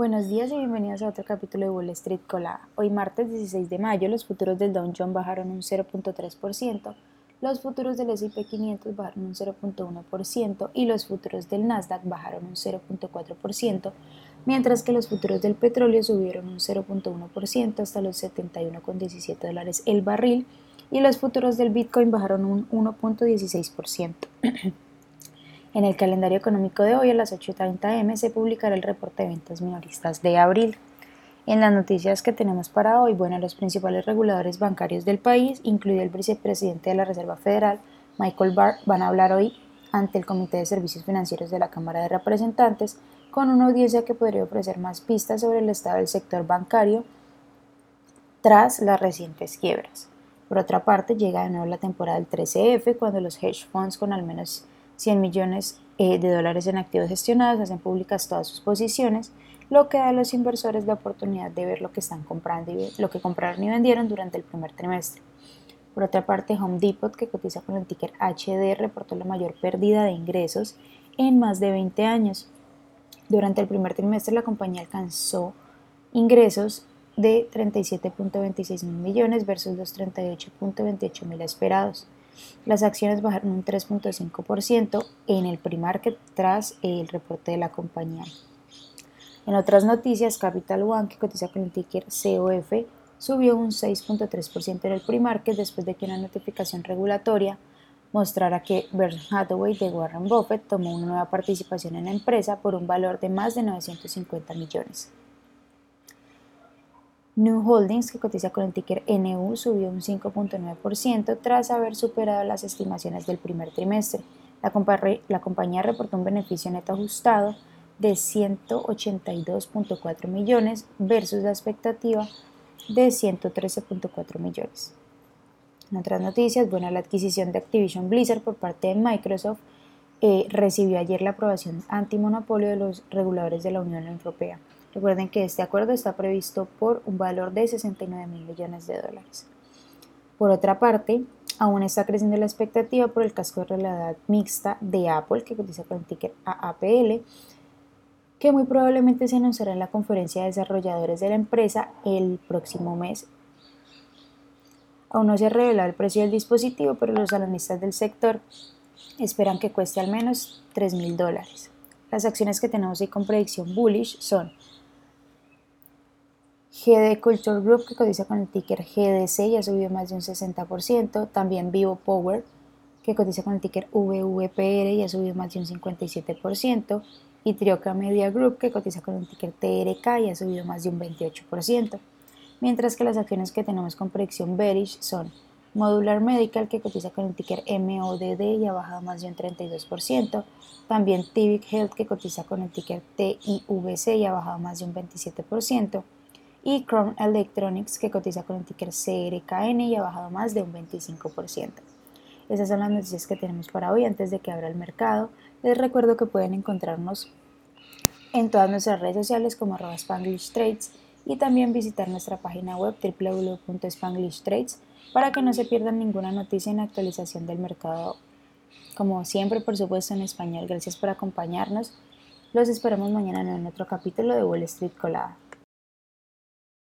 Buenos días y bienvenidos a otro capítulo de Wall Street Colada. Hoy martes 16 de mayo los futuros del Dow Jones bajaron un 0.3%, los futuros del S&P 500 bajaron un 0.1% y los futuros del Nasdaq bajaron un 0.4%, mientras que los futuros del petróleo subieron un 0.1% hasta los 71,17 dólares el barril y los futuros del Bitcoin bajaron un 1.16%. En el calendario económico de hoy a las 8.30 am se publicará el reporte de ventas minoristas de abril. En las noticias que tenemos para hoy, bueno, los principales reguladores bancarios del país, incluido el vicepresidente de la Reserva Federal, Michael Barr, van a hablar hoy ante el Comité de Servicios Financieros de la Cámara de Representantes con una audiencia que podría ofrecer más pistas sobre el estado del sector bancario tras las recientes quiebras. Por otra parte, llega de nuevo la temporada del 13F cuando los hedge funds con al menos 100 millones eh, de dólares en activos gestionados, hacen públicas todas sus posiciones, lo que da a los inversores la oportunidad de ver lo que están comprando y lo que compraron y vendieron durante el primer trimestre. Por otra parte, Home Depot, que cotiza con el ticker HD, reportó la mayor pérdida de ingresos en más de 20 años. Durante el primer trimestre, la compañía alcanzó ingresos de 37.26 mil millones versus los 38.28 mil esperados. Las acciones bajaron un 3.5% en el pre-market tras el reporte de la compañía. En otras noticias, Capital One, que cotiza con el ticker COF, subió un 6.3% en el pre-market después de que una notificación regulatoria mostrara que Berkshire Hathaway de Warren Buffett tomó una nueva participación en la empresa por un valor de más de 950 millones. New Holdings, que cotiza con el ticker NU, subió un 5.9% tras haber superado las estimaciones del primer trimestre. La, compañía reportó un beneficio neto ajustado de 182.4 millones versus la expectativa de 113.4 millones. En otras noticias, bueno, la adquisición de Activision Blizzard por parte de Microsoft eh, recibió ayer la aprobación antimonopolio de los reguladores de la Unión Europea. Recuerden que este acuerdo está previsto por un valor de 69 mil millones de dólares. Por otra parte, aún está creciendo la expectativa por el casco de realidad mixta de Apple, que cotiza con el ticker AAPL, que muy probablemente se anunciará en la conferencia de desarrolladores de la empresa el próximo mes. Aún no se ha revelado el precio del dispositivo, pero los analistas del sector esperan que cueste al menos 3 mil dólares. Las acciones que tenemos ahí con predicción bullish son GD Culture Group, que cotiza con el ticker GDC y ha subido más de un 60%. También Vivo Power, que cotiza con el ticker VVPR y ha subido más de un 57%. Y Trioca Media Group, que cotiza con el ticker TRK y ha subido más de un 28%. Mientras que las acciones que tenemos con predicción bearish son Modular Medical, que cotiza con el ticker MODD y ha bajado más de un 32%. También Tivic Health, que cotiza con el ticker TIVC y ha bajado más de un 27% y Chrome Electronics que cotiza con el ticker CRKN y ha bajado más de un 25%. Esas son las noticias que tenemos para hoy antes de que abra el mercado. Les recuerdo que pueden encontrarnos en todas nuestras redes sociales como Trades y también visitar nuestra página web www.spanglishtrades para que no se pierdan ninguna noticia en actualización del mercado. Como siempre, por supuesto, en español. Gracias por acompañarnos. Los esperamos mañana en otro capítulo de Wall Street Colada.